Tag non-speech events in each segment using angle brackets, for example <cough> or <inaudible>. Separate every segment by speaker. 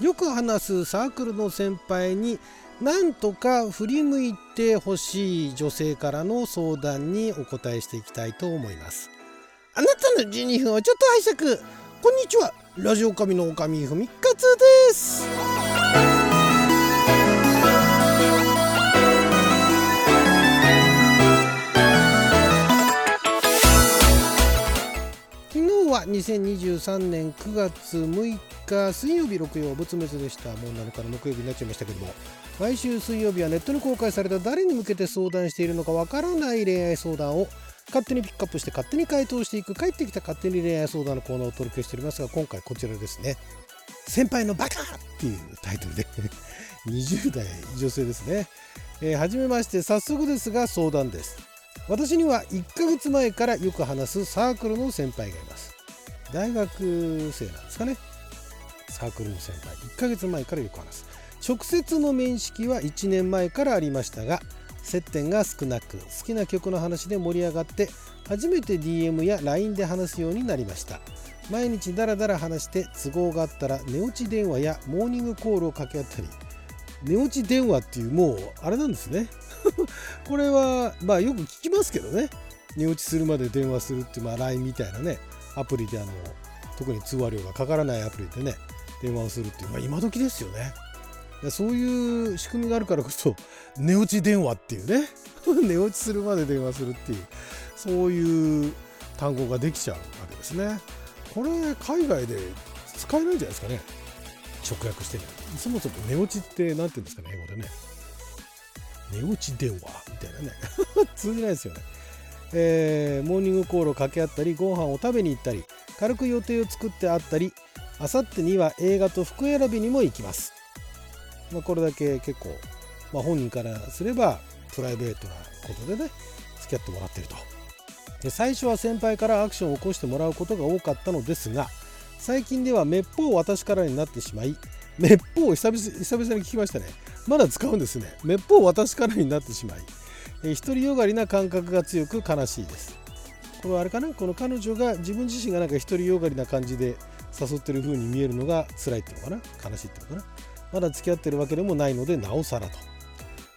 Speaker 1: よく話すサークルの先輩になんとか振り向いてほしい女性からの相談にお答えしていきたいと思います。あなたの12分をちょっと拝借こんにちは。ラジオ神の神ふみかつです。は2023年9月6日水曜日6曜仏滅でした。もう7日の木曜日になっちゃいましたけども。毎週水曜日はネットに公開された誰に向けて相談しているのかわからない恋愛相談を勝手にピックアップして勝手に回答していく帰ってきた勝手に恋愛相談のコーナーをお届けしておりますが今回こちらですね。先輩のバカっていうタイトルで <laughs> 20代女性ですね、えー、初めまして早速ですが相談です。私には1ヶ月前からよく話すサークルの先輩がいます。大学生なんですかね。サークルの先輩。1ヶ月前からよく話す。直接の面識は1年前からありましたが接点が少なく好きな曲の話で盛り上がって初めて DM や LINE で話すようになりました。毎日ダラダラ話して都合があったら寝落ち電話やモーニングコールを掛け合ったり。寝落ち電話っていうもうあれなんですね。<laughs> これはまあよく聞きますけどね。寝落ちするまで電話するっていう、まあ、LINE みたいなね。アプリであの特に通話料がかからないアプリでね。電話をするっていう、まあ、今時ですよね。そういう仕組みがあるからこそ <laughs> 寝落ち電話っていうね。<laughs> 寝落ちするまで電話するっていうそういう単語ができちゃうわけですね。これ海外で使えないんじゃないですかね。直訳してねそもそも寝落ちって何て言うんですかね英語でね。寝落ち電話みたいなね。<laughs> 通じないですよね。えー、モーニングコールを掛け合ったりご飯を食べに行ったり軽く予定を作ってあったりあさってには映画と服選びにも行きます、まあ、これだけ結構、まあ、本人からすればプライベートなことでね付き合ってもらってると。で最初は先輩からアクションを起こしてもらうことが多かったのですが最近ではめっぽう私からになってしまいめっぽう久々久々に聞きましたね。まだ使うんですね。めっぽう私からになってしまいえ独りよがりな感覚が強く悲しいです。これはあれかな？この彼女が自分自身がなんか独りよがりな感じで誘ってる風に見えるのが辛いっていうのかな？悲しいっていうのかな？まだ付き合ってるわけでもないのでなおさらと、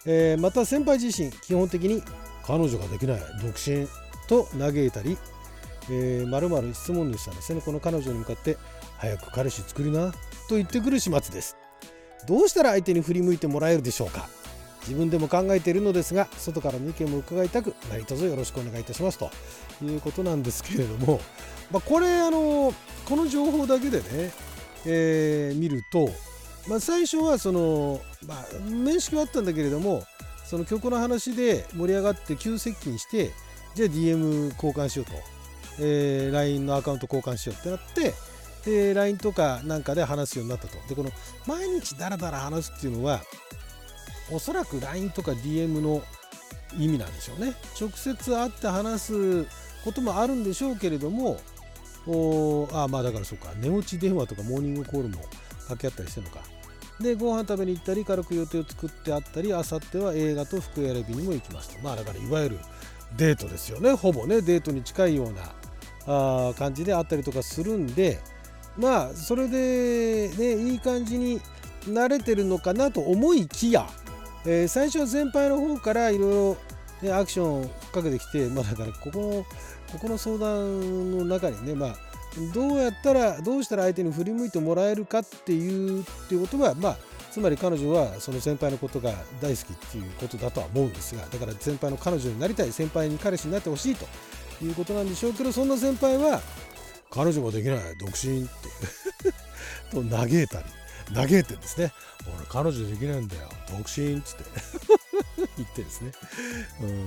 Speaker 1: えー、また先輩自身基本的に彼女ができない独身と嘆いたり、まるまる質問主さんですね。この彼女に向かって早く彼氏作りなと言ってくる始末です。どうしたら相手に振り向いてもらえるでしょうか？自分でも考えているのですが外からの意見も伺いたく何卒よろしくお願いいたします。ということなんですけれども、<laughs> まあ、これあのこの情報だけでね、えー、見ると、まあ、最初はその、まあ、面識はあったんだけれどもその曲の話で盛り上がって急接近してじゃあ DM 交換しようと、えー、LINE のアカウント交換しようってなってで LINE とかなんかで話すようになったと。でこの毎日ダラダラ話すっていうのはおそらく LINE とか DM の意味なんでしょうね。直接会って話すこともあるんでしょうけれどもおあまあだからそうか。寝落ち電話とかモーニングコールも掛け合ったりしてるのか。でご飯食べに行ったり軽く予定を作ってあったりあさっては映画と服選びにも行きますと。まあだからいわゆるデートですよね。ほぼねデートに近いようなあ感じであったりとかするんでまあそれでねいい感じに慣れてるのかなと思いきやえー、最初は先輩の方からいろいろアクションをかけてきて、まあ、だからここのここの相談の中にね、まあ、どうやったらどうしたら相手に振り向いてもらえるかっていうっていうことは、まあ、つまり彼女はその先輩のことが大好きっていうことだとは思うんですがだから先輩の彼女になりたい先輩に彼氏になってほしいということなんでしょうけどそんな先輩は彼女ができない独身って <laughs> と嘆いたり。嘆いてんですね。俺彼女できないんだよ。独身っつって。<laughs> 言ってですね、うん。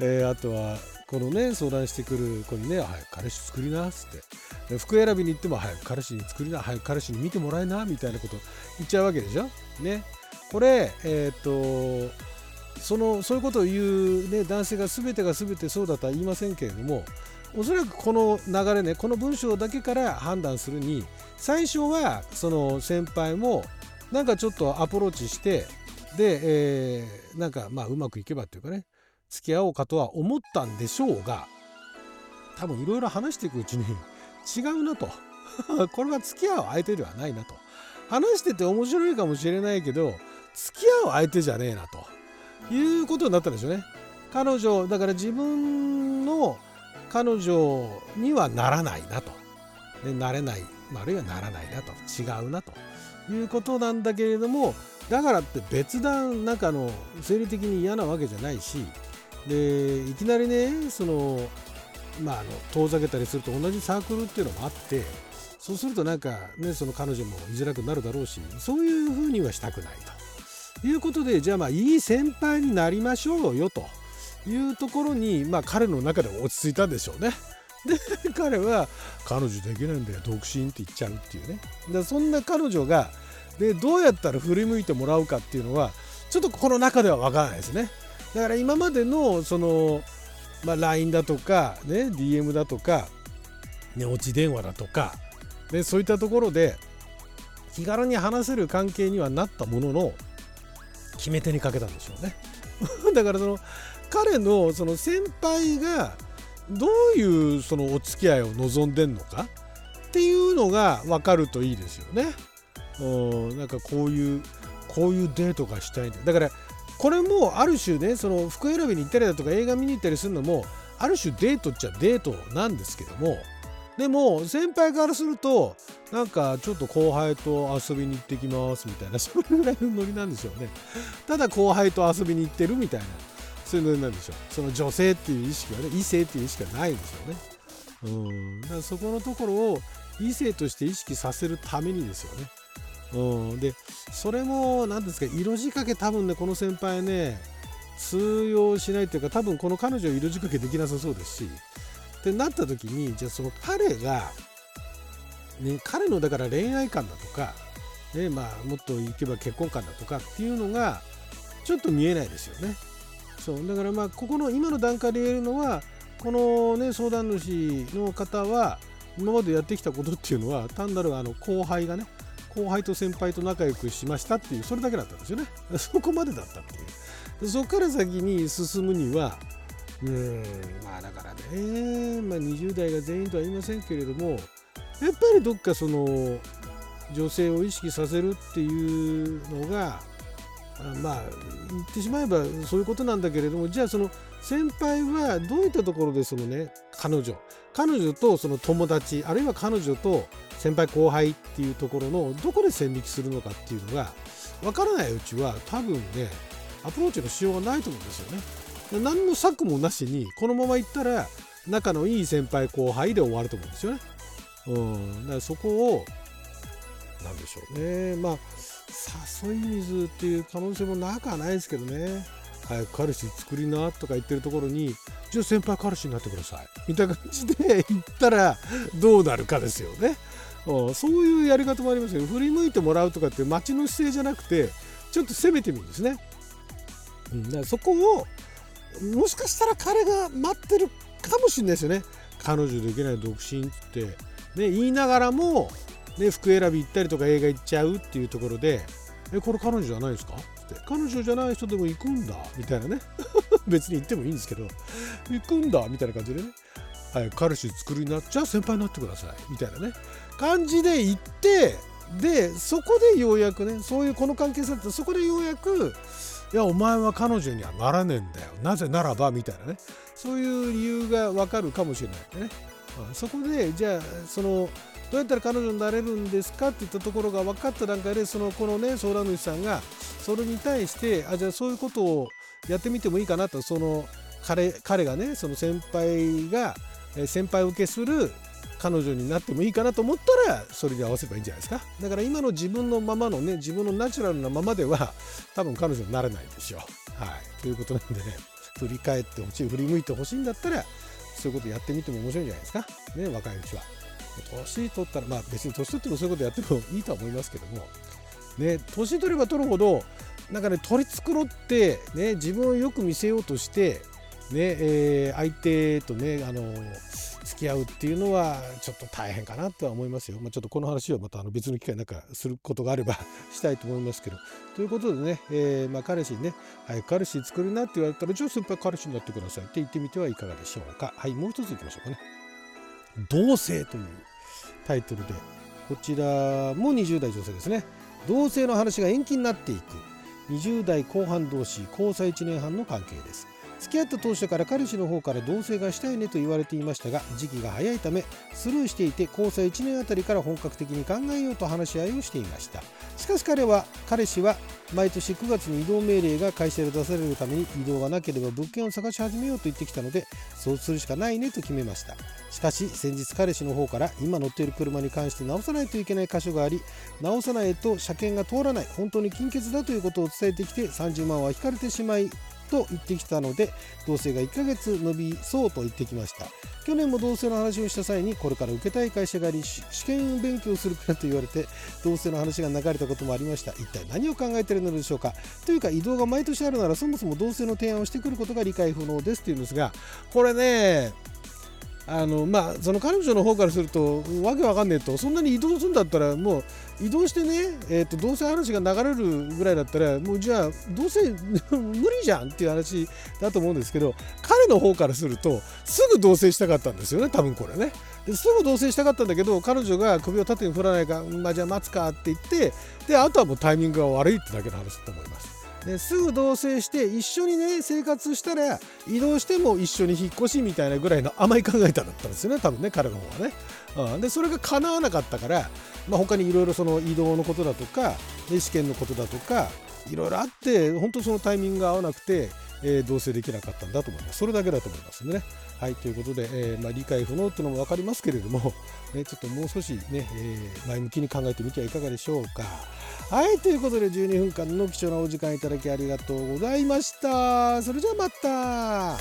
Speaker 1: えー、あとはこのね相談してくる子にね「早く彼氏作りな」っつって。服選びに行っても「早く彼氏に作りな早く彼氏に見てもらえな」みたいなこと言っちゃうわけでしょ？ね。これえっ、とそのそういうことを言う、ね、男性が全てが全てそうだとは言いませんけれどもおそらくこの流れねこの文章だけから判断するに最初はその先輩もなんかちょっとアプローチしてで、えー、なんかまあうまくいけばっていうかね付き合おうかとは思ったんでしょうが多分いろいろ話していくうちに違うなと <laughs> これは付き合う相手ではないなと話してて面白いかもしれないけど付き合う相手じゃねえなということになったんでしょうね。彼女だから自分の彼女にはならないなと、ね、なれない、あるいはならないなと。違うなと。いうことなんだけれどもだからって別段なんかの生理的に嫌なわけじゃないしでいきなりねそのまああの遠ざけたりすると同じサークルっていうのもあってそうするとなんかねその彼女も居づらくなるだろうしそういうふうにはしたくないと。いうことでじゃあまあいい先輩になりましょうよと。いうところにまあ彼の中で落ち着いたんでしょうね。で彼は彼女できないんだよ独身って言っちゃうっていうね。だそんな彼女がでどうやったら振り向いてもらうかっていうのはちょっとこの中では分からないですね。だから今までのその、まあ、LINE だとか、ね、DM だとか寝落ち電話だとか、ね、そういったところで気軽に話せる関係にはなったものの決め手にかけたんでしょうね。<laughs> だからその彼のその先輩がどういうそのお付き合いを望んでんのかっていうのが分かるといいですよね。うんなんかこういうこういうデートがしたいんだだからこれもある種ねその服選びに行ったりだとか映画見に行ったりするのもある種デートっちゃデートなんですけどもでも先輩からするとなんかちょっと後輩と遊びに行ってきますみたいな <laughs> それぐらいのノリなんでしょうね。ただ後輩と遊びに行ってるみたいなそういうノリなんでしょう。その女性っていう意識はね異性っていう意識はないんですよね。うん。だからそこのところを異性として意識させるためにですよね。うん、でそれも何ですか色仕掛け多分ねこの先輩ね通用しないっていうか多分この彼女色仕掛けできなさそうですしってなった時にじゃあその彼が、ね、彼のだから恋愛観だとか、ねまあ、もっといけば結婚観だとかっていうのがちょっと見えないですよね。そうだからまあここの今の段階で言えるのはこのね相談主の方は今までやってきたことっていうのは単なるあの後輩がね後輩と先輩と仲良くしましたっていうそれだけだったんですよねそこまでだったっていうそこから先に進むにはうんまあだからね、まあ、20代が全員とは言いませんけれどもやっぱりどっかその女性を意識させるっていうのがまあ言ってしまえばそういうことなんだけれどもじゃあその先輩はどういったところでそのね彼女彼女とその友達あるいは彼女と先輩後輩っていうところのどこで線引きするのかっていうのが分からないうちは多分ねアプローチのしようがないと思うんですよね。何の策もなしにこのままいったら仲のいい先輩後輩で終わると思うんですよね。うん、だからそこを何でしょうねまあ誘い水っていう可能性もなくはないですけどね早く彼氏作りなとか言ってるところにじゃあ先輩彼氏になってくださいみたいな感じで言ったらどうなるかですよね。そういうやり方もありますよ振り向いてもらうとかって街の姿勢じゃなくてちょっと攻めてみるんですね。うん、だからそこをもしかしたら彼が待ってるかもしれないですよね。彼女できない独身って、ね、言いながらもね、服選び行ったりとか映画行っちゃうっていうところで「えこれ彼女じゃないですか?」って「彼女じゃない人でも行くんだ」みたいなね。<laughs> 別に行ってもいいんですけど「行くんだ」みたいな感じでね「はい、彼氏作りになっちゃう先輩になってください」みたいなね。感じで行ってでそこでようやくねそういうこの関係性ってそこでようやくいやお前は彼女にはならねえんだよ。なぜならばみたいなね。そういう理由がわかるかもしれないね。そこでじゃあそのどうやったら彼女になれるんですかっていったところが分かった段階でそのこのね相談主さんがそれに対してあじゃあそういうことをやってみてもいいかなとその彼彼がねその先輩が先輩受けする彼女になってもいいかなと思ったらそれで合わせばいいんじゃないですか。だから今の自分のままのね自分のナチュラルなままでは多分彼女になれないんですよ。はい、ということなんでね。<laughs> 振り返ってほしい振り向いてほしいんだったらそういうことやってみても面白いんじゃないですか。ね若いうちは。年取ったらまあ別に年取ってもそういうことやってもいいとは思いますけども。ね年取れば取るほどなんかね取り繕ってね自分をよく見せようとして、えー、相手とねあの付き合うっていうのはちょっと大変かなとは思いますよ。まあ、ちょっとこの話はまたあの別の機会なんかすることがあれば <laughs> したいと思いますけど。ということでね、えー、まあ彼氏にね、はい、彼氏作るなって言われたら、じゃあ先輩彼氏になってくださいって言ってみてはいかがでしょうか。はい、もう一ついきましょうかね。同性というタイトルでこちらも20代女性ですね同性の話が延期になっていく20代後半同士交際1年半の関係です付き合った当初から彼氏の方から同棲がしたいねと言われていましたが時期が早いためスルーしていて交際1年あたりから本格的に考えようと話し合いをしていました。しかし彼は彼氏は毎年9月に移動命令が会社で出されるために移動がなければ物件を探し始めようと言ってきたのでそうするしかないねと決めました。しかし先日彼氏の方から今乗っている車に関して直さないといけない箇所があり直さないと車検が通らない本当に金欠だということを伝えてきて30万は引かれてしまいと言ってきたので同棲が1ヶ月伸びそうと言ってきました。去年も同棲の話をした際にこれから受けたい会社があり試験勉強するからと言われて同棲の話が流れたこともありました。一体何を考えているのでしょうか？というか移動が毎年あるならそもそも同棲の提案をしてくることが理解不能ですっていうんですがこれねあのまあその彼女の方からするとわけわかんねえとそんなに移動するんだったらもう移動してね、えーと、どうせ話が流れるぐらいだったらもうじゃあどうせ無理じゃんっていう話だと思うんですけど彼の方からするとすぐ同棲したかったんですよね多分これねですぐ同棲したかったんだけど彼女が首を縦に振らないか、まあ、じゃあ待つかって言ってであとはもうタイミングが悪いってだけの話だと思います。ですぐ同棲して一緒にね生活したら移動しても一緒に引っ越しみたいなぐらいの甘い考え方だったんですよね多分ね彼の方はね。うん、でそれが叶わなかったから、まあ、他にいろいろその移動のことだとか試験のことだとかいろいろあって本当そのタイミングが合わなくて、えー、同棲できなかったんだと思いますそれだけだと思いますね。はいということで、えーまあ、理解不能っていうのも分かりますけれども、<laughs> ね、ちょっともう少しね、え、前向きに考えてみてはいかがでしょうか。はいということで12分間の貴重なお時間いただきありがとうございましたそれじゃあまた